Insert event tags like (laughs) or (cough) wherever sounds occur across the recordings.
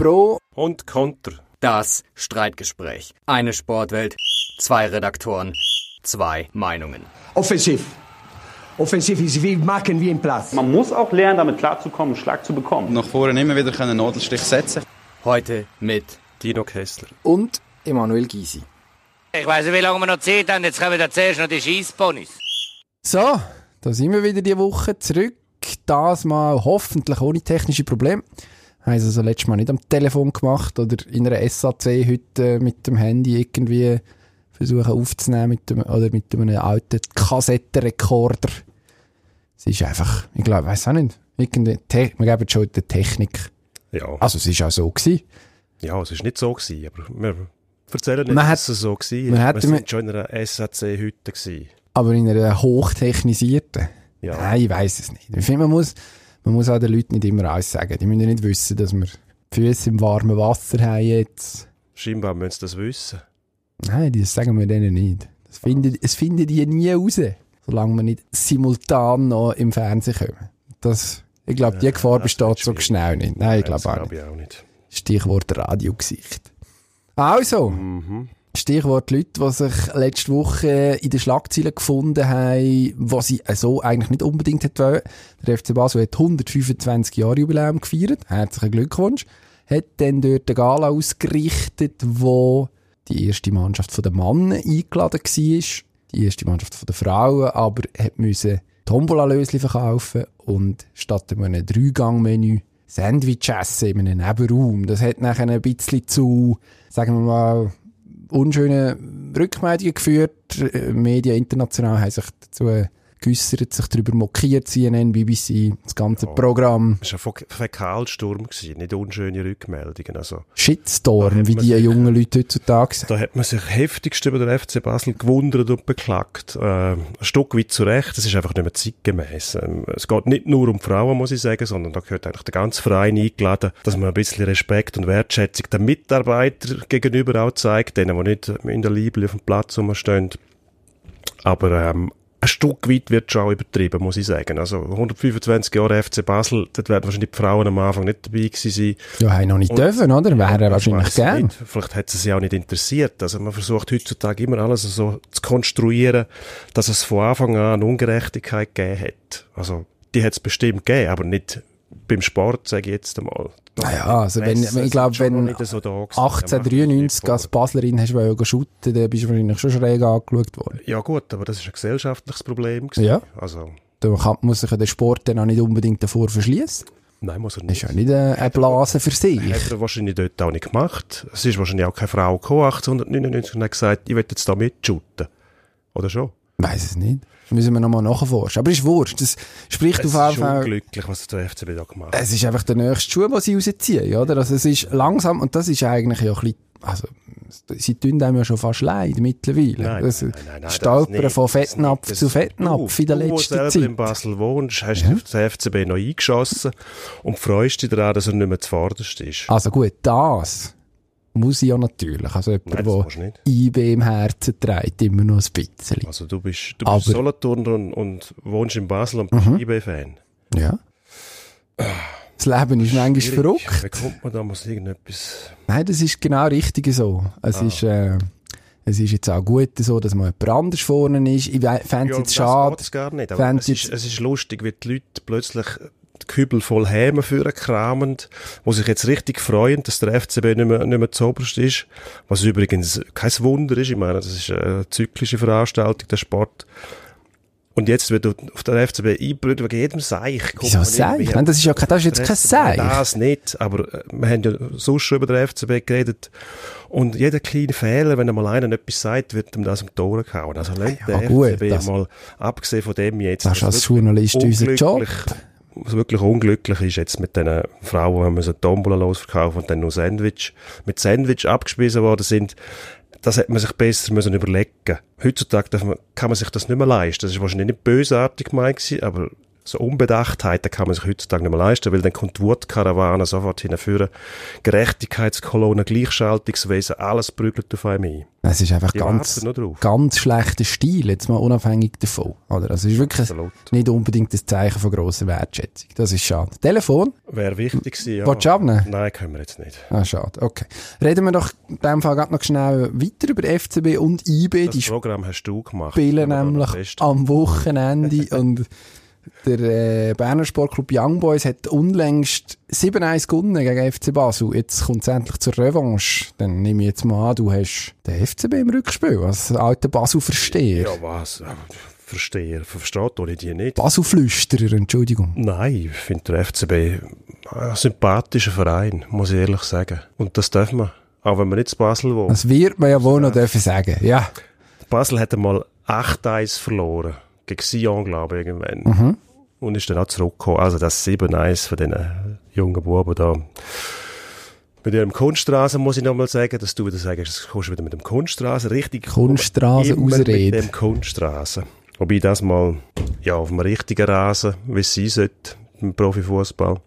Pro und Konter. Das Streitgespräch. Eine Sportwelt, zwei Redaktoren, zwei Meinungen. Offensiv. Offensiv ist wie machen wie im Platz. Man muss auch lernen, damit klarzukommen, einen Schlag zu bekommen. Nach vorne immer wieder einen Nadelstich setzen. Heute mit Dino Kessler. und Emanuel Gysi. Ich weiss nicht, wie lange wir noch Zeit haben. Jetzt kommen wir zuerst noch die Scheissponys. So, da sind wir wieder die Woche zurück. Das mal hoffentlich ohne technische Probleme. Haben es also letztes Mal nicht am Telefon gemacht oder in einer SAC heute mit dem Handy irgendwie versuchen aufzunehmen mit dem, oder mit einem alten Kassettenrekorder. Es ist einfach, ich glaube, weiß auch nicht, irgendwie, wir geben schon der Technik. Ja. Also es ist auch so gewesen. ja, es war nicht so, gewesen, aber wir erzählen nicht, Man hat- dass es so man hat wir sind schon in einer SAC-Hütte. gewesen. Aber in einer hochtechnisierten? Ja. Nein, ich weiß es nicht. Ich finde, man muss, man muss auch den Leuten nicht immer alles sagen. Die müssen ja nicht wissen, dass wir die Füße im warmen Wasser haben jetzt. Scheinbar müssen sie das wissen. Nein, das sagen wir denen nicht. Das finden, es finden die nie raus, solange wir nicht simultan noch im Fernsehen kommen. Das, ich glaube, die Gefahr besteht so schnell nicht. Nein, ich glaube auch ich auch nicht. Stichwort Radiogesicht. Also, Mhm. Stichwort Leute, die sich letzte Woche in den Schlagzeilen gefunden haben, was sie so eigentlich nicht unbedingt wollen. Der FC Basel hat 125 Jahre Jubiläum gefeiert. Herzlichen Glückwunsch. Hat dann dort eine Gala ausgerichtet, wo die erste Mannschaft von den Mannen eingeladen war. Die erste Mannschaft den Frauen, aber hat müssen Tombola-Lösli verkaufen und statt einem Dreigang-Menü Sandwich essen in einem Nebenraum. Das hat nachher ein bisschen zu, sagen wir mal, unschönen Rückmeldungen geführt. Äh, Medien international haben sich dazu geäussert, sich darüber mokiert, CNN, BBC, das ganze Ja. Programm. Es war ein Fäkalsturm, gewesen, nicht unschöne Rückmeldungen. Also, Shitstorm, wie die sich- jungen Leute heutzutage sagen. da hat man sich heftigst über den FC Basel gewundert und beklagt. Äh, ein Stück weit zu Recht, das ist einfach nicht mehr zeitgemäß. Ähm, es geht nicht nur um Frauen, muss ich sagen, sondern da gehört eigentlich der ganze Verein eingeladen, dass man ein bisschen Respekt und Wertschätzung den Mitarbeitern gegenüber auch zeigt, denen, die nicht in der Liebe auf dem Platz rumstehen. Aber ähm, ein Stück weit wird schon auch übertrieben, muss ich sagen. Also 125 Jahre FC Basel, dort werden wahrscheinlich die Frauen am Anfang nicht dabei gewesen sein. Ja, haben noch nicht Und- dürfen, oder? Wäre Ich wahrscheinlich gern. nicht. Vielleicht hat es sie auch nicht interessiert. Also man versucht heutzutage immer alles so zu konstruieren, dass es von Anfang an eine Ungerechtigkeit gegeben hat. Also die hat es bestimmt gegeben, aber nicht beim Sport, sage ich jetzt einmal. Ah ja, also wenn, wenn, ich glaube, wenn so da gewesen. 1893 Ja, als Baslerin hast du shooten, dann bist du wahrscheinlich schon schräg angeschaut worden. Ja gut, aber das ist ein gesellschaftliches Problem. gewesen. Ja. Also, Da muss sich ja der Sport dann auch nicht unbedingt davor verschließen. nein, muss er Das nicht. ist ja nicht eine, eine Blase für sich. Hat er wahrscheinlich dort auch nicht gemacht. Es ist wahrscheinlich auch keine Frau gekommen, 1899, und hat gesagt, ich will jetzt da mitshooten. Oder schon? Weiß es nicht. Müssen wir nochmal nachforschen. Aber ist wurscht. Das spricht Es auf ist jeden Fall. unglücklich, was der FCB da gemacht hat. Es ist einfach der nächste Schuh, den sie rausziehen, oder? Also es ist langsam, und das ist eigentlich ja ein bisschen, also, sie tun einem ja schon fast leid mittlerweile. Nein, das nein, nein, nein, Stolpern von Fettnapf zu Fettnapf du, in der du, letzten selber Zeit. in Basel wohnst, hast den FCB noch eingeschossen und freust dich daran, dass er nicht mehr zuvorderst ist. Also gut, das muss ich ja natürlich. Also jemand, der. IB im Herzen trägt, immer noch ein bisschen. Also du bist, du bist Solothurner und, und wohnst in Basel und bist Mhm. IB-Fan. Ja. Das Leben ist manchmal Schwierig. verrückt. Wie kommt man da muss irgendetwas... Nein, das ist genau richtig so. Es Ah. ist, äh, es ist jetzt auch gut so, dass mal jemand anders vorne ist. Ich fände es jetzt schade. Gar nicht. Aber es ist, es ist lustig, wie die Leute plötzlich Kübel voll Häme führen kramen, wo sich jetzt richtig freuen, dass der FCB nicht mehr, nicht mehr zuoberst ist. Was übrigens kein Wunder ist. Ich meine, das ist eine zyklische Veranstaltung, der Sport. Und jetzt wird auf der FCB eingebrüht wegen jedem Seich. kommt Wieso Seich? Nein, das ist ja kein- das ist jetzt kein Seich. Das nicht, aber äh, wir haben ja sonst schon über den FCB geredet. Und jeder kleine Fehler, wenn einmal einer etwas sagt, wird ihm das am Tor gehauen. Also lernt Ja, der gut, FCB mal, abgesehen von dem jetzt. Das ist als Journalist unser Job. Was wirklich unglücklich ist jetzt mit den Frauen, die müssen Tombola losverkaufen und dann nur Sandwich, mit Sandwich abgespiesen worden sind. Das hätte man sich besser müssen überlegen. Heutzutage man, kann man sich das nicht mehr leisten. Das ist wahrscheinlich nicht bösartig gemeint aber So Unbedachtheit, da kann man sich heutzutage nicht mehr leisten, weil dann kommt die Wutkarawane sofort hinführen. Gerechtigkeitskolonne, Gleichschaltungswesen, alles prügelt auf einem ein. Es ist einfach Die ganz, ganz schlechter Stil, jetzt mal unabhängig davon. Oder? Also es ist wirklich Absolut. nicht unbedingt das Zeichen von grosser Wertschätzung. Das ist schade. Telefon? Wäre wichtig gewesen, ja. Willst du abnehmen? Nein, können wir jetzt nicht. Ah, schade. Okay. Reden wir doch in dem Fall grad noch schnell weiter über FCB und IB. Das Die Programm hast du gemacht. spielen nämlich am Wochenende (laughs) und der äh, Berner Sportclub Young Boys hat unlängst 7-1 gewonnen gegen FC Basel. Jetzt kommt es endlich zur Revanche. Dann nehme ich jetzt mal an, du hast den FCB im Rückspiel als alter Basel-Versteher. Ja, was? Ja, Verstehe, versteht doch die nicht. Basel-Flüsterer, Entschuldigung. Nein, ich finde der FCB ein sympathischer Verein, muss ich ehrlich sagen. Und das darf man. Auch wenn man nicht zu Basel wohnt. Das wird man ja wohl noch dürfen sagen. Ja. Basel hat einmal 8-1 verloren. Gegen Sion, glaube ich, irgendwann. Mhm. Und ist dann auch zurückgekommen. Also das 7-1 von diesen jungen Buben da. Mit ihrem Kunststraße muss ich nochmal sagen, dass du wieder sagst, das kommst du wieder mit dem Kunststraße. Richtig. Kunststraße immer ausreden. Mit dem Kunststraße. Wobei das mal, ja, auf dem richtigen Rasen, wie es sein sollte, im Profifußball,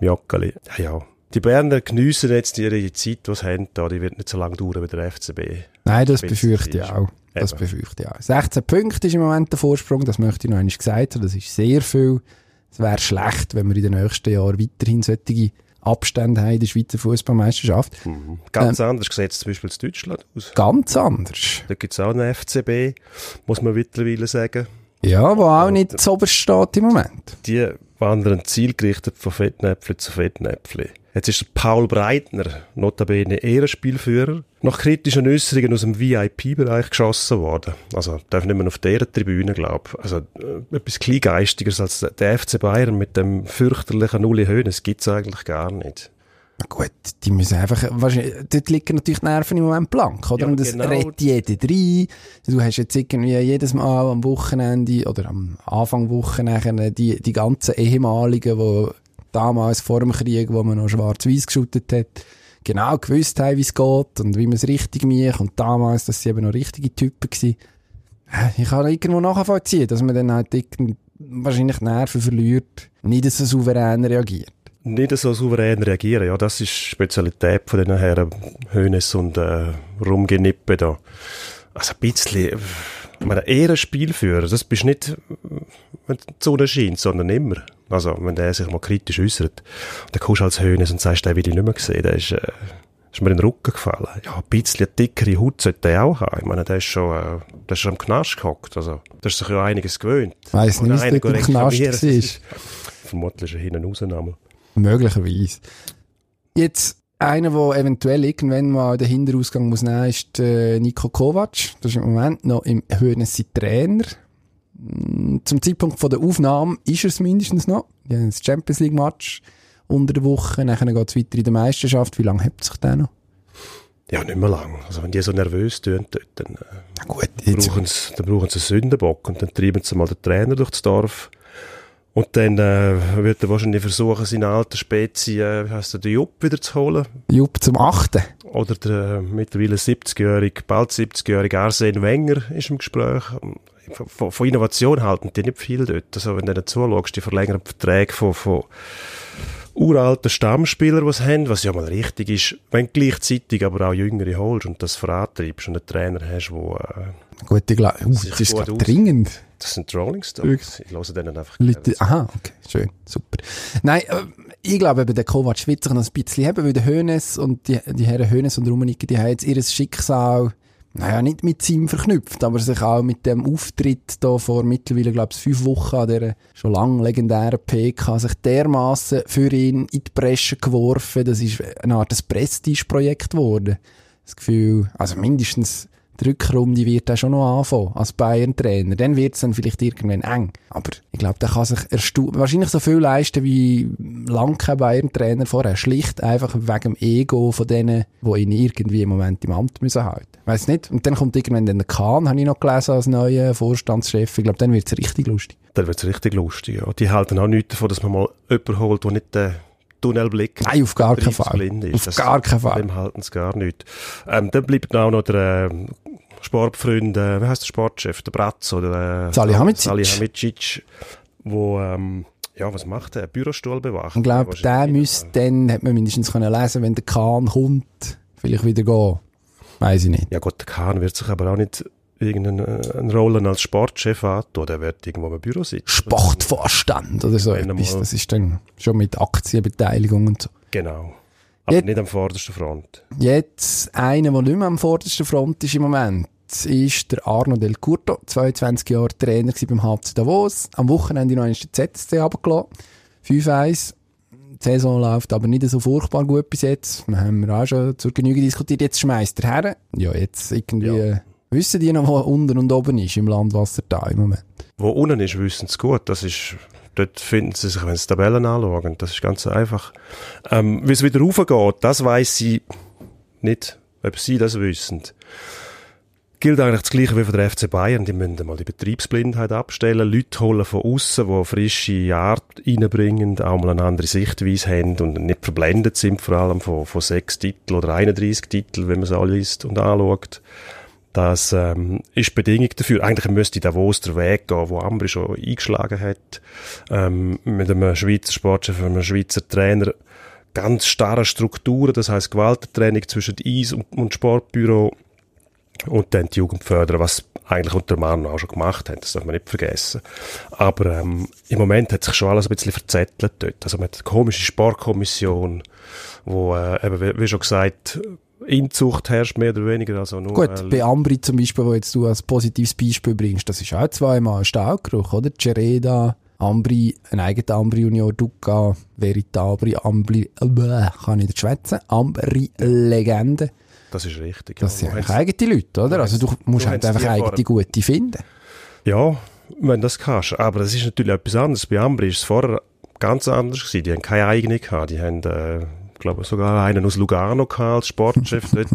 im Joggeli. Ja, ja. Die Berner geniessen jetzt ihre Zeit, die sie haben, da. Die wird nicht so lange dauern wie der FCB. Nein, das befürchte ich auch. Das Eben. befürchte ich auch. 16 Punkte ist im Moment der Vorsprung, das möchte ich noch einmal gesagt haben. Das ist sehr viel. Es wäre schlecht, wenn wir in den nächsten Jahren weiterhin solche Abstände haben in der Schweizer Fußballmeisterschaft. Ganz Ähm. anders sieht es zum Beispiel in Deutschland aus. Ganz anders. Da gibt es auch einen FCB, muss man mittlerweile sagen. Ja, wo auch nicht zu oberst steht im Moment. Die wandern zielgerichtet von Fettnäpfli zu Fettnäpfli. Jetzt ist Paul Breitner, notabene Ehrenspielführer, nach kritischen Äußerungen aus dem VIP-Bereich geschossen worden. Also, darf nicht mehr auf dieser Tribüne, glaube ich. Also, äh, etwas kleingeistigeres als der FC Bayern mit dem fürchterlichen Uli Hoeneß gibt's eigentlich gar nicht. Na gut, die müssen einfach, wahrscheinlich, dort liegen natürlich die Nerven im Moment blank, oder? Ja, Und das genau. redet jeder rein. Du hast jetzt irgendwie jedes Mal am Wochenende oder am Anfang Woche nachher die, die ganzen ehemaligen, die damals vor dem Krieg, wo man noch schwarz-weiß geschüttet hat, genau gewusst haben, wie es geht und wie man es richtig macht. Und damals, dass sie eben noch richtige Typen waren. Äh, Ich kann irgendwo nachvollziehen, dass man dann halt wahrscheinlich Nerven verliert, nicht so souverän reagiert. nicht so souverän reagieren. Ja, das ist Spezialität von den Herren Hönes und äh, Rumgenippe da. Also ein bisschen, meine, eher ein Spielführer, das bist nicht, wenn die Sonne scheint, sondern immer. Also, wenn der sich mal kritisch äußert, dann kommst du als Hönes und sagst, den will ich nicht mehr sehen, der ist, äh, ist mir in den Rücken gefallen. Ja, ein bisschen dickere Haut sollte der auch haben. Ich meine, der ist schon, äh, der ist schon am Knast gehockt. Also, der ist sich ja einiges gewöhnt. Weiss nicht, einer dort im Knast war. ist- Vermutlich ist er hinten raus einmal. Möglicherweise. Jetzt, einer, der eventuell irgendwann mal den Hinterausgang muss nehmen, ist äh, Nico Kovac. Das ist im Moment noch im Höhnes sein Trainer. Mm, Zum Zeitpunkt von der Aufnahme ist er es mindestens noch. Die haben das Champions League Match unter der Woche. Nachher geht es weiter in der Meisterschaft. Wie lange hebt sich der noch? Ja, nicht mehr lang. Also wenn die so nervös tun, dann, äh, gut, brauchen sie, dann brauchen sie einen Sündenbock und dann treiben sie mal den Trainer durchs Dorf. Und dann äh, wird er wahrscheinlich versuchen, seinen alten Spezi, äh, wie heisst der, den Jupp wieder zu holen. Jupp zum Achten. Oder der äh, mittlerweile 70-jährige, bald 70-jährige Arsene Wenger ist im Gespräch. Von, von Innovation halten die nicht viel dort. Also wenn du denen zuschaust, die verlängern Verträge von, von uralten Stammspielern, die sie haben, was ja mal richtig ist, wenn du gleichzeitig aber auch Jüngere holst und das vorantreibst und einen Trainer hast, äh, Gut, ich glaube, uh, das ist glaub, dringend. das sind Rolling Stones. Ich höre denen einfach Leute, aha, okay, schön, super. Nein, äh, ich glaube eben, der Kovac wird sich noch ein bisschen haben, weil der Hönes und die, die Herren Hönes und Rummenigge, die haben jetzt ihr Schicksal, naja, nicht mit ihm verknüpft, aber sich auch mit dem Auftritt da vor mittlerweile, glaube ich, fünf Wochen an dieser schon lang legendären PK sich dermaßen für ihn in die Bresche geworfen. Das ist eine Art ein Prestigeprojekt geworden. Das Gefühl, also mindestens die Rückrunde wird er schon noch anfangen als Bayern-Trainer. Dann wird es dann vielleicht irgendwann eng. Aber ich glaube, der kann sich wahrscheinlich so viel leisten wie lang kein Bayern-Trainer vorher. Schlicht einfach wegen dem Ego von denen, die ihn irgendwie im Moment im Amt müssen halten. Weiß nicht. Und dann kommt irgendwann der Kahn, habe ich noch gelesen, als neuer Vorstandschef. Ich glaube, dann wird es richtig lustig. Dann wird es richtig lustig. Ja. Die halten auch nichts davon, dass man mal jemanden holt, der nicht den Tunnelblick Nein, auf gar keinen Fall. Auf Das- gar keinen Fall. dem halten sie gar nicht. Ähm, dann bleibt auch noch der ähm, Sportfreund, äh, wie heißt der Sportchef, der Bratz oder äh, Salihamidzic. Salihamidzic, wo ähm, ja, was macht der? Bürostuhl bewacht? Ich glaube, der müsste dann, hat man mindestens können lesen, wenn der Kahn kommt, vielleicht wieder gehen. Weiß ich nicht. Ja gut, der Kahn wird sich aber auch nicht irgendeine äh, Rolle als Sportchef antun. Der wird irgendwo im Büro sitzen. Sportvorstand oder so Wenn etwas. Das ist dann schon mit Aktienbeteiligung und so. Genau. Aber Jetzt- nicht am vordersten Front. Jetzt einer, der nicht mehr am vordersten Front ist im Moment, ist der Arno Del Curto, 22 Jahre Trainer beim HC Davos. Am Wochenende noch einmal den ZSC runtergelassen. 5-1. Die Saison läuft aber nicht so furchtbar gut bis jetzt. Wir haben wir auch schon zur Genüge diskutiert. Jetzt schmeißt er her. Ja, jetzt irgendwie, Ja. Wissen die noch, wo unten und oben ist im Landwassertal im Moment? Wo unten ist, wissen sie gut. Das ist, dort finden sie sich, wenn sie Tabellen anschauen. Das ist ganz einfach. Ähm, wie es wieder raufgeht, das weiss sie nicht, ob sie das wissen. Gilt eigentlich das Gleiche wie für den FC Bayern. Die müssen mal die Betriebsblindheit abstellen, Leute holen von außen, die frische Art reinbringen, auch mal eine andere Sichtweise haben und nicht verblendet sind, vor allem von, von sechs Titeln oder 31 Titeln, wenn man es alle liest und anschaut. Das ähm, ist Bedingung dafür. Eigentlich müsste Davos der Weg gehen, wo Ambri schon eingeschlagen hat. Ähm, mit einem Schweizer Sportchef, einem Schweizer Trainer. Ganz starre Strukturen, das heißt Gewaltentraining zwischen Eis und, und Sportbüro und dann die Jugend fördern, was eigentlich unter Mann auch schon gemacht haben, das darf man nicht vergessen. Aber ähm, im Moment hat sich schon alles ein bisschen verzettelt dort. Also man hat eine komische Sportkommission, wo äh, eben, wie, wie schon gesagt, Inzucht herrscht mehr oder weniger. Also nur, Gut, äh, bei Ambri zum Beispiel, wo jetzt du als positives Beispiel bringst, das ist auch zweimal ein Stahlgeruch, oder? Cereda, Ambri, ein eigener Ambri Junior Duca, Veritabri, Ambri, äh, kann ich nicht schwätzen, Ambri Legende. das ist richtig. Das ja. sind eigentlich eigene Leute, oder? Also du musst du halt einfach die eigene gute finden. Ja, wenn das kannst. Aber es ist natürlich etwas anderes. Bei Ambri ist es vorher ganz anders gewesen. Die haben keine eigene gehabt. Die haben, äh, glaube, sogar einen aus Lugano gehabt als Sportchef (laughs) dort.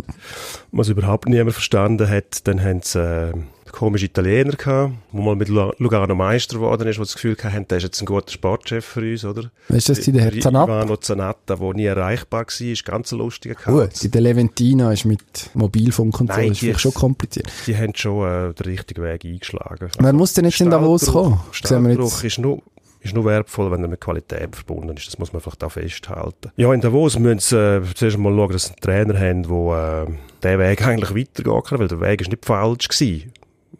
Was überhaupt niemand verstanden hat. Dann haben sie, äh, komische Italiener gehabt, wo mal mit Lu- Lugano Meister geworden ist, wo das Gefühl hatten, der ist jetzt ein guter Sportchef für uns, oder? Weißt du, das der Herr Zanatta? Ivano Zanatta, der nie erreichbar war, ist ganz ein lustiger Gut, Chaos. der Leventina ist mit Mobilfunk und so, Nein, das ist vielleicht schon kompliziert. Die haben schon äh, den richtigen Weg eingeschlagen. Wer muss denn jetzt in Davos kommen? Jetzt. ist nur, ist nur wertvoll, wenn er mit Qualität verbunden ist. Das muss man vielleicht auch festhalten. Ja, in Davos müssen sie äh, zuerst mal schauen, dass sie einen Trainer haben, der äh, den Weg eigentlich weitergehen kann, weil der Weg ist nicht falsch gewesen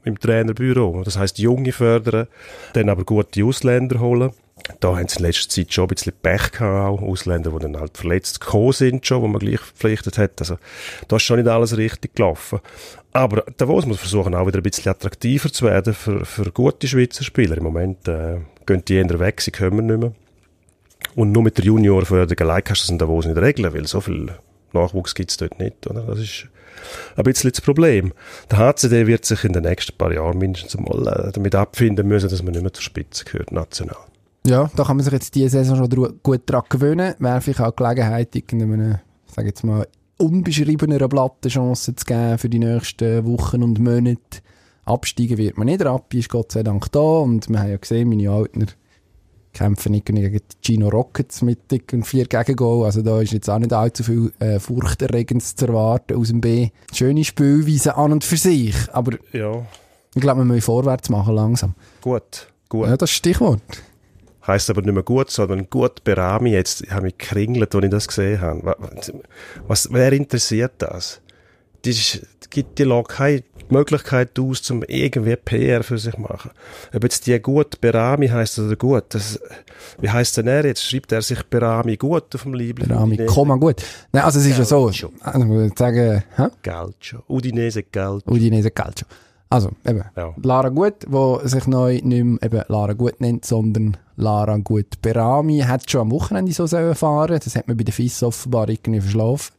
im Trainerbüro. Das heißt Junge fördern, dann aber gute Ausländer holen. Da haben sie in letzter Zeit schon ein bisschen Pech gehabt, auch Ausländer, die dann halt verletzt gekommen sind schon, wo man gleich verpflichtet hat. Also, da ist schon nicht alles richtig gelaufen. Aber Davos muss versuchen, auch wieder ein bisschen attraktiver zu werden für, für gute Schweizer Spieler. Im Moment äh, gehen die eher weg, sie kommen nicht mehr. Und nur mit der Juniorförderung allein kannst du das in Davos nicht regeln, weil so viel Nachwuchs gibt's dort nicht. Oder? Das ist ein bisschen das Problem. Der HCD wird sich in den nächsten paar Jahren mindestens mal äh, damit abfinden müssen, dass man nicht mehr zur Spitze gehört, national. Ja, da kann man sich jetzt diese Saison schon gut dran gewöhnen. Wäre vielleicht auch Gelegenheit, irgendeinem, sag jetzt mal, unbeschriebeneren Blatt Chance zu geben für die nächsten Wochen und Monate. Absteigen wird man nicht. Rappi ist Gott sei Dank da und wir haben ja gesehen, meine Altner kämpfen nicht gegen die Gino Rockets mit dicken vier Gegengol. Also da ist jetzt auch nicht allzu viel äh, Furchterregendes zu erwarten aus dem B. Schöne Spielweise an und für sich, aber Ja, ich glaube, wir müssen vorwärts machen langsam. gut. Gut. Ja, das ist das Stichwort. Heißt aber nicht mehr gut, sondern gut Berami. Jetzt ich habe mich gekringelt, als ich das gesehen habe. Wa- Was, wer interessiert das? Ist- gibt die keine Möglichkeit aus, zum irgendwie PR für sich machen. Ob jetzt die gut Berami heißt oder gut, das, wie heißt denn er jetzt? Schreibt er sich Berami gut auf dem Liebling? Rami, Komma gut. Nein, also es ist ja so, also ich würde sagen, hä? Calcio. Udinese Calcio. Udinese Calcio. Also, eben, Ja. Lara Gut, wo sich neu nicht mehr eben Lara Gut nennt, sondern Lara Gut Berami, hat schon am Wochenende so sollen fahren. Das hat man bei der FIS offenbar irgendwie verschlafen.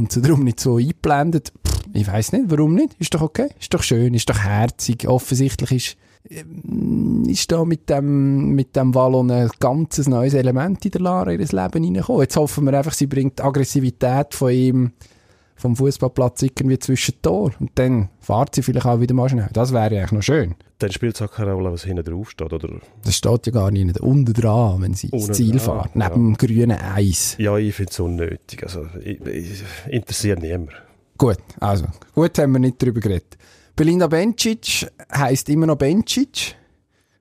Und so darum nicht so eingeblendet. Pff, ich weiß nicht, warum nicht? Ist doch okay. Ist doch schön, ist doch herzig. Offensichtlich ist, ähm, ist da mit dem, mit dem Wallon ein ganzes neues Element in der Lara in ihr Leben reingekommen. Jetzt hoffen wir einfach, sie bringt die Aggressivität von ihm vom Fußballplatz irgendwie zwischen Tor. Und dann fahrt sie vielleicht auch wieder mal schnell. Das wäre eigentlich noch schön. Dann spielt es auch keine Rolle, was hinten drauf steht, oder? Das steht ja gar nicht unten dran, wenn sie ins Ziel dran, fährt. ja. Neben dem grünen Eis. Ja, ich finde es unnötig. Also, ich, ich, interessiert niemand. Gut, also, gut haben wir nicht drüber geredet. Belinda Bencic heisst immer noch Bencic.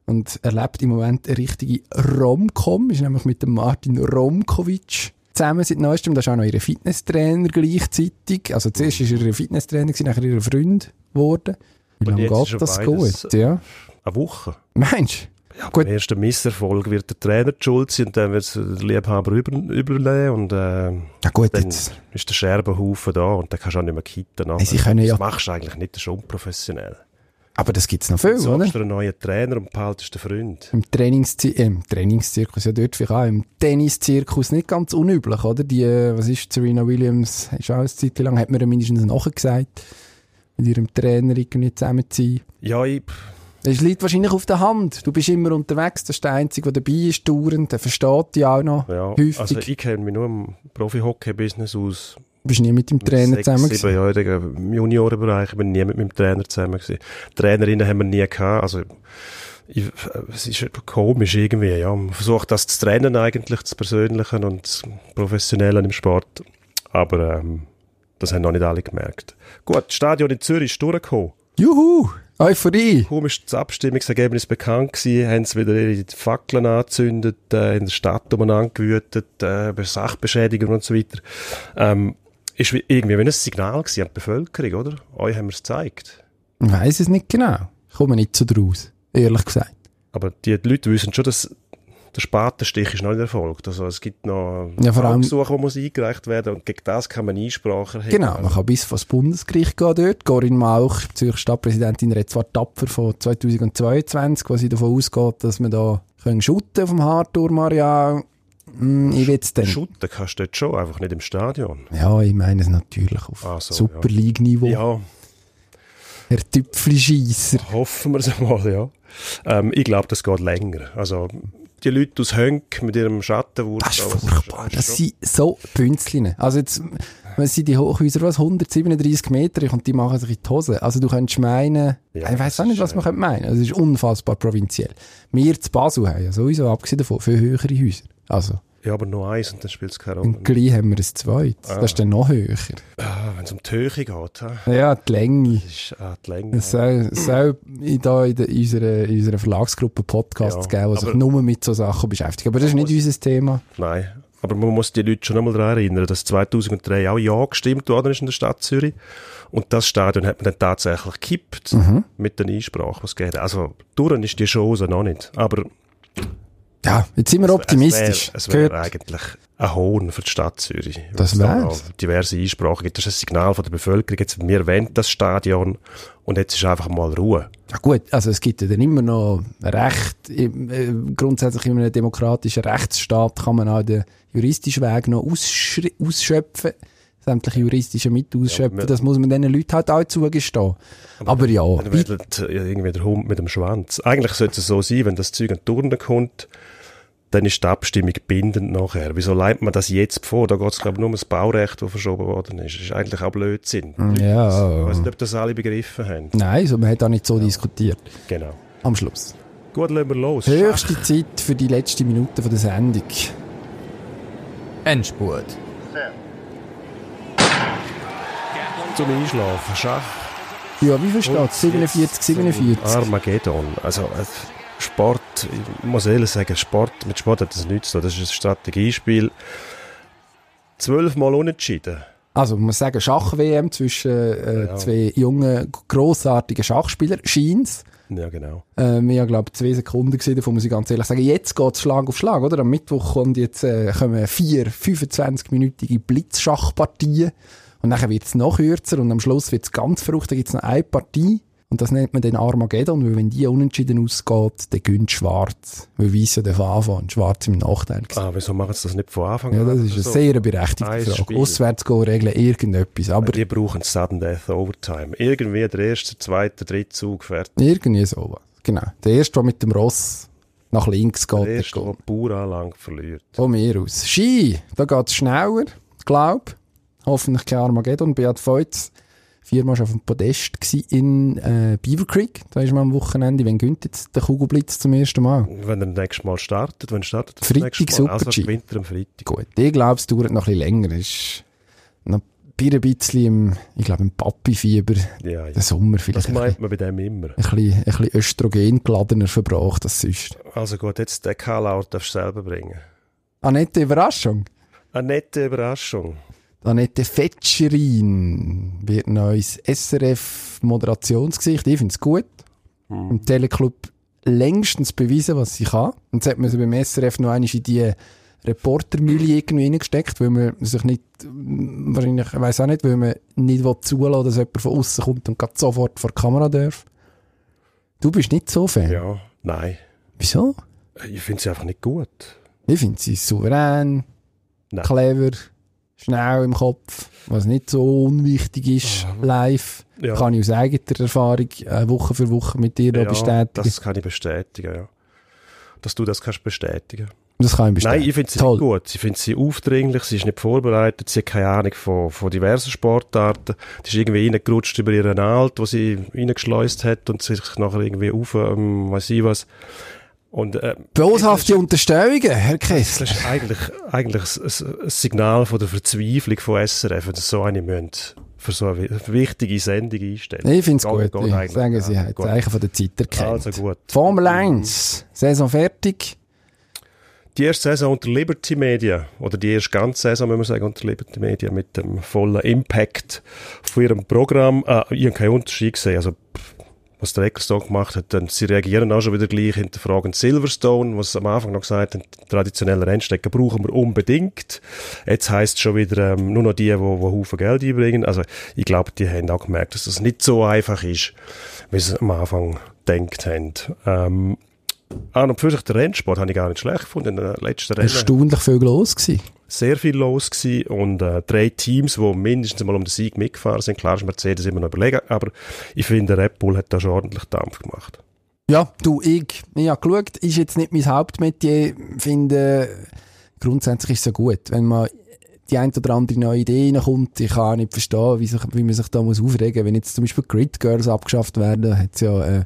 und erlebt im Moment eine richtige Romcom, ist nämlich mit dem Martin Romkovic zusammen seit neuestem, das ist auch noch ihr Fitnesstrainer gleichzeitig, also zuerst ist er ihr Fitnesstrainer, nachher ihr Freund geworden. Wie lange geht das gut? Ja. Eine Woche. Meinst du? Ja, Gut. beim ersten Misserfolg wird der Trainer die schuld sein und dann wird es der Liebhaber über, übernehmen und äh, Ja gut, dann jetzt. ist der Scherbenhaufen da und dann kannst du auch nicht mehr kitten. sie können ja- Das machst du eigentlich nicht, das ist unprofessionell. Aber das gibt's noch viel, Du oder? dir einen neuen Trainer und behaltest den Freund. Im, Trainingszi äh, im Trainingszirkus, ja dort vielleicht auch, im Tenniszirkus nicht ganz unüblich, oder? Die, äh, was ist, Serena Williams, ist auch eine Zeit lang, hat mir mindestens nachgesagt, mit ihrem Trainer irgendwie zusammen zu sein. Ja, ich, Das liegt wahrscheinlich auf der Hand. Du bist immer unterwegs, das ist der Einzige, der dabei ist, dauernd, der versteht dich auch noch ja, häufig. also ich kenne mich nur im Profi-Hockey-Business aus. Du bist nie mit dem Trainer sechs, zusammen sieben gewesen. Jahren im Juniorenbereich. Ich bin nie mit meinem Trainer zusammen gewesen. Trainerinnen haben wir nie gehabt. Also, ich, es ist komisch irgendwie, ja. Man versucht das zu trennen eigentlich, das Persönliche und das Professionelle im Sport. Aber, ähm, das haben noch nicht alle gemerkt. Gut, das Stadion in Zürich ist durchgekommen. Juhu! Euphorie! Kaum ist das Abstimmungsergebnis bekannt gewesen, haben sie wieder ihre Fackeln angezündet, äh, in der Stadt umeinander gewütet, äh, bei Sachbeschädigung und so weiter. Ähm, ist wie- irgendwie wie ein Signal an die Bevölkerung, oder? Euch haben wir es gezeigt. Ich weiss es nicht genau. Ich komme nicht so draus, ehrlich gesagt. Aber die Leute wissen schon, dass der Spatenstich ist noch nicht erfolgt. Also es gibt noch Ja, Gesuche, die muss eingereicht werden und gegen das kann man Einsprache erheben. Genau, man kann bis vor das Bundesgericht gehen dort. Corinne Mauch, Zürcher Stadtpräsidentin, redet zwar tapfer von 2022, wo sie davon ausgeht, dass wir da können shooten auf dem Hardtour-Areal. Hm, ich will dann. Shooten kannst du dort schon, einfach nicht im Stadion. Ja, ich meine es natürlich auf Ah, so, Super League-Niveau. Ja, Herr Tüpfli-Scheisser. Hoffen wir es (laughs) mal, ja. Ähm, ich glaube, das geht länger. Also, die Leute aus Hönk mit ihrem Schattenwurf. Das ist furchtbar. Das sind so Bünzlin. Also jetzt, wenn sie die Hochhäuser, was, 137 Meter, und die machen sich in die Hose. Also du könntest meinen, Ja, ich weiß das auch nicht, was man äh, könnte meinen. Also es ist unfassbar provinziell. Wir zu Basel haben ja sowieso, abgesehen davon, viel höhere Häuser. Also, Ja, aber nur eins und dann spielt es keine Rolle. im Gleich haben wir ein zweites. Das ist dann noch höher. Ah, Wenn es um die Höhe geht, ha? Ja, die Länge. das ist ah, die Länge. Soll, es soll in, in, unserer, in unserer Verlagsgruppe Podcasts Ja, geben, die sich nur mit so Sachen beschäftigen. Aber das ist nicht unser Thema. Nein. Aber man muss die Leute schon einmal daran erinnern, dass 2003 auch Ja gestimmt worden ist in der Stadt Zürich. Und das Stadion hat man dann tatsächlich gekippt Mhm. mit den Einsprachen, was es geht. Also, durch ist die Chance noch nicht. Aber Ja, jetzt sind wir optimistisch. Es wäre wär eigentlich ein Hohn für die Stadt Zürich. Das noch diverse Einsprachen gibt. Das ist ein Signal von der Bevölkerung. Jetzt, wir wollen das Stadion und jetzt ist einfach mal Ruhe. Ja gut, also es gibt ja dann immer noch Recht. Äh, grundsätzlich in einem demokratischen Rechtsstaat kann man auch den juristischen Weg noch ausschöpfen. Sämtliche juristische Mittel ausschöpfen. wir- das muss man diesen Leuten halt auch zugestehen. Aber, ja, Dann wie- wird irgendwie der Hund mit dem Schwanz. Eigentlich sollte es so sein, wenn das Zeug an Turnen kommt, dann ist die Abstimmung bindend nachher. Wieso leitet man das jetzt vor? Da geht es, glaube ich, nur um das Baurecht, das verschoben worden ist. Das ist eigentlich auch Blödsinn. ja. Ich weiß nicht, ob das alle begriffen haben. Nein, so, man hat auch nicht so diskutiert. Genau. Am Schluss. Gut, lassen wir los. Höchste Zeit für die letzte Minute von der Sendung. Endspurt. Zum Einschlafen. Schach. Ja, wie viel steht 47, 47. Armageddon. Also, äh, Sport, ich muss ehrlich sagen, Sport, mit Sport hat das nichts zu tun. Das ist ein Strategiespiel. Zwölfmal unentschieden. Also, man muss sagen, Schach-WM zwischen äh, Ja. zwei jungen, grossartigen Schachspielern. Scheint's. Ja, genau. Äh, wir haben, glaube zwei Sekunden gesehen, davon muss ich ganz ehrlich sagen. Jetzt geht's Schlag auf Schlag, oder? Am Mittwoch kommt jetzt, äh, kommen vier 25-minütige Blitzschachpartien. Und dann wird's noch kürzer und am Schluss wird's ganz verrückt. Da gibt's noch eine Partie. Und das nennt man den Armageddon, weil wenn die unentschieden ausgeht, dann gönnt schwarz. Weil weiss ja der Anfang und schwarz im Nachteil. Ah, wieso machen sie das nicht von Anfang Ja, an? das ist eine So. sehr berechtigte Ein Frage. Auswärts gehen, regeln irgendetwas. Aber Die brauchen Sudden Death Overtime. Irgendwie der erste, zweite, dritte Zug fertig. irgendwie sowas. Genau. Der erste, der mit dem Ross nach links geht, Der der erste, der geht. Bauranlang verliert. Von mir aus. Ski, da geht's schneller, glaub. Hoffentlich kein Armageddon. Beat Feutz, viermal schon auf dem Podest gsi in äh, Beaver Creek. Da ist man am Wochenende. Wann gönnt jetzt der Kugelblitz zum ersten Mal? Wenn er nächstes Mal startet, wenn startet das Freitag nächste Mal? Also Super-G. gewinnt er am Freitag. Gut, ich glaube, es dauert noch ein bisschen länger. Es Ist noch ein bisschen im, ich glaube, im Papi-Fieber, Ja, ja. den Sommer vielleicht Das meint man bei dem immer. ein, bisschen, ein bisschen östrogengeladener verbracht als sonst. Also gut, jetzt den K-Laut darfst du selber bringen. Annette Überraschung. Eine nette Überraschung. Annette Fetscherin wird neues SRF-Moderationsgesicht. Ich finde es gut. Im Teleclub längstens bewiesen, was sie kann. Und jetzt hat man sie beim SRF noch einmal in die Reportermühle irgendwie reingesteckt, weil man sich nicht, mm, wahrscheinlich, ich weiss auch nicht, weil man nicht will zulassen dass jemand von außen kommt und gerade sofort vor die Kamera darf. Du bist nicht so Fan. Ja, nein. Wieso? Ich finde sie einfach nicht gut. Ich finde sie souverän, Nein. clever, schnell im Kopf, was nicht so unwichtig ist, live. Ja. Kann ich aus eigener Erfahrung äh, Woche für Woche mit dir Ja, bestätigen. das kann ich bestätigen, ja. Dass du das kannst bestätigen. Das kann ich bestätigen. Nein, ich finde sie Toll. gut. Ich finde sie aufdringlich, sie ist nicht vorbereitet, sie hat keine Ahnung von, von diversen Sportarten. Die ist irgendwie reingerutscht über ihren Alt, wo sie reingeschleust hat und sich nachher irgendwie auf, ähm, weiß ich was. Und, äh, Boshafte Unterstellungen, Herr Kessler. das ist eigentlich, eigentlich ein, Signal von der Verzweiflung von SRF, wenn sie so eine müssen für so eine wichtige Sendung einstellen. Ich finde es gut. Ich eigentlich, sage, sie ja. Zeichen von der Zeit erkannt. Also gut. Formel 1, Saison fertig. Die erste Saison unter Liberty Media, oder die erste ganze Saison, müssen wir sagen, unter Liberty Media, mit dem vollen Impact von ihrem Programm. Äh, ich habe keinen Unterschied gesehen. Also, pff, was der Ecclestone gemacht hat, dann, sie reagieren auch schon wieder gleich, hinterfragen Silverstone, was am Anfang noch gesagt haben, traditionelle Rennstrecken brauchen wir unbedingt. Jetzt heisst es schon wieder, ähm, nur noch die, die, die Haufen Geld einbringen. Also, ich glaube, die haben auch gemerkt, dass das nicht so einfach ist, wie sie am Anfang gedacht haben. Ähm, an und für sich, der Rennsport habe ich gar nicht schlecht gefunden. In den letzten Rennen Erstaunlich viel los gewesen. sehr viel los gewesen und äh, drei Teams, die mindestens mal um den Sieg mitgefahren sind. Klar ist Mercedes immer noch überlegen, aber ich finde, Red Bull hat da schon ordentlich Dampf gemacht. Ja, du, ich, ich habe geschaut, ist jetzt nicht mein Hauptmetier, finde, grundsätzlich ist es so gut, wenn man die ein oder andere neue Idee reinkommt, ich kann auch nicht verstehen, wie, sich, wie man sich da muss aufregen muss. Wenn jetzt zum Beispiel Grid Girls abgeschafft werden, hat es ja äh,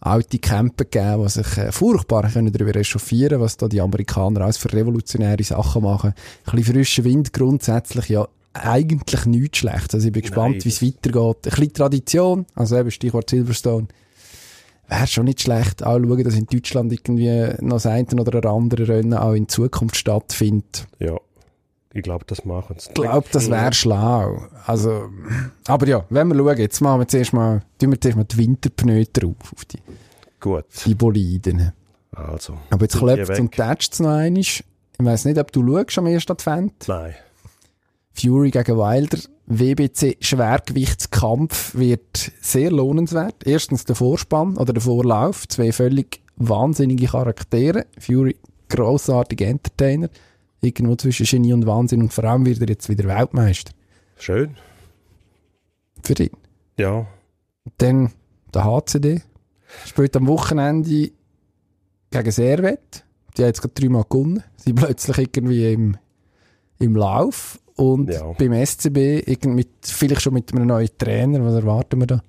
alte Camper gegeben, die sich äh, furchtbar können darüber echauffieren was da die Amerikaner alles für revolutionäre Sachen machen. Ein bisschen frischer Wind grundsätzlich ja eigentlich nichts schlecht. Also ich bin gespannt, wie es weitergeht. Ein bisschen Tradition, also eben Stichwort Silverstone wäre schon nicht schlecht, auch schauen, dass in Deutschland irgendwie noch das eine oder andere Rennen auch in Zukunft stattfindet. Ja, ich glaube, das machen sie. Ich glaube, das wäre schlau. Also, aber ja, wenn wir schauen, jetzt machen wir zuerst mal, tun wir zuerst mal die Winterpneu drauf, auf die, Gut, die Boliden. also. Aber jetzt klopft es und tätscht es noch einmal. Ich weiss nicht, ob du schaust am ersten Advent. Nein. Fury gegen Wilder. WBC Schwergewichtskampf wird sehr lohnenswert. Erstens der Vorspann oder der Vorlauf. Zwei völlig wahnsinnige Charaktere. Fury, grossartiger Entertainer. Irgendwo zwischen Genie und Wahnsinn. Und vor allem wird er jetzt wieder Weltmeister. Schön. Für ihn. Ja, Dann der HCD. Spielt am Wochenende gegen Servet. Die haben jetzt gerade dreimal gewonnen. Sie (laughs) plötzlich irgendwie im, im Lauf. Und Ja. beim SCB irgend mit, vielleicht schon mit einem neuen Trainer. Was erwarten wir da?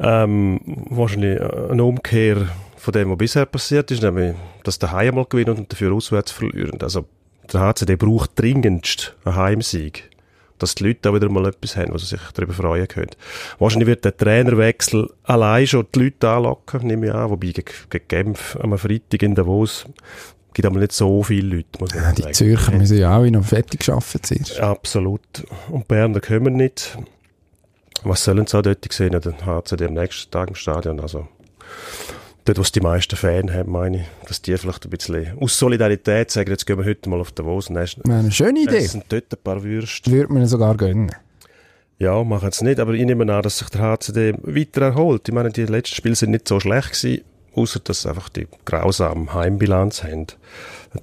ähm, wahrscheinlich äh, eine Umkehr von dem, was bisher passiert ist, nämlich, dass der Heim mal gewinnen und dafür auswärts verlieren. Also, der HCD braucht dringendst einen Heimsieg. Dass die Leute da wieder mal etwas haben, wo sie sich darüber freuen können. Wahrscheinlich wird der Trainerwechsel allein schon die Leute anlocken, nehme ich an. Wobei gegen, gegen Genf am Freitag in Davos gibt aber nicht so viele Leute, muss man Ja, die sagen. Zürcher müssen ja auch noch fertig arbeiten zuerst. Absolut. Und Berner kommen nicht. Was sollen sie auch dort sehen? Ja, Dann HCD am nächsten Tag im Stadion. Also, dort, wo es die meisten Fans haben, meine ich, dass die vielleicht ein bisschen aus Solidarität sagen, jetzt gehen wir heute mal auf Davos und essen, Eine schöne Idee. essen dort ein paar Würste. Würde man sogar gönnen. Ja, machen es nicht, aber ich nehme an, dass sich der HCD weiter erholt. Ich meine, die letzten Spiele sind nicht so schlecht gewesen, außer dass sie einfach die grausame Heimbilanz haben.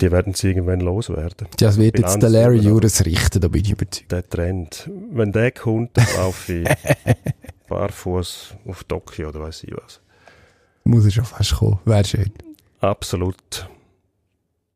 Die werden sie irgendwann loswerden. Das wird jetzt Bilanz der Larry. Juras richten, da bin ich überzeugt. der Trend. Wenn der kommt, dann laufe ich (laughs) barfuß auf Tokio oder weiß ich was. Muss er schon fast kommen. Wäre schön. Absolut.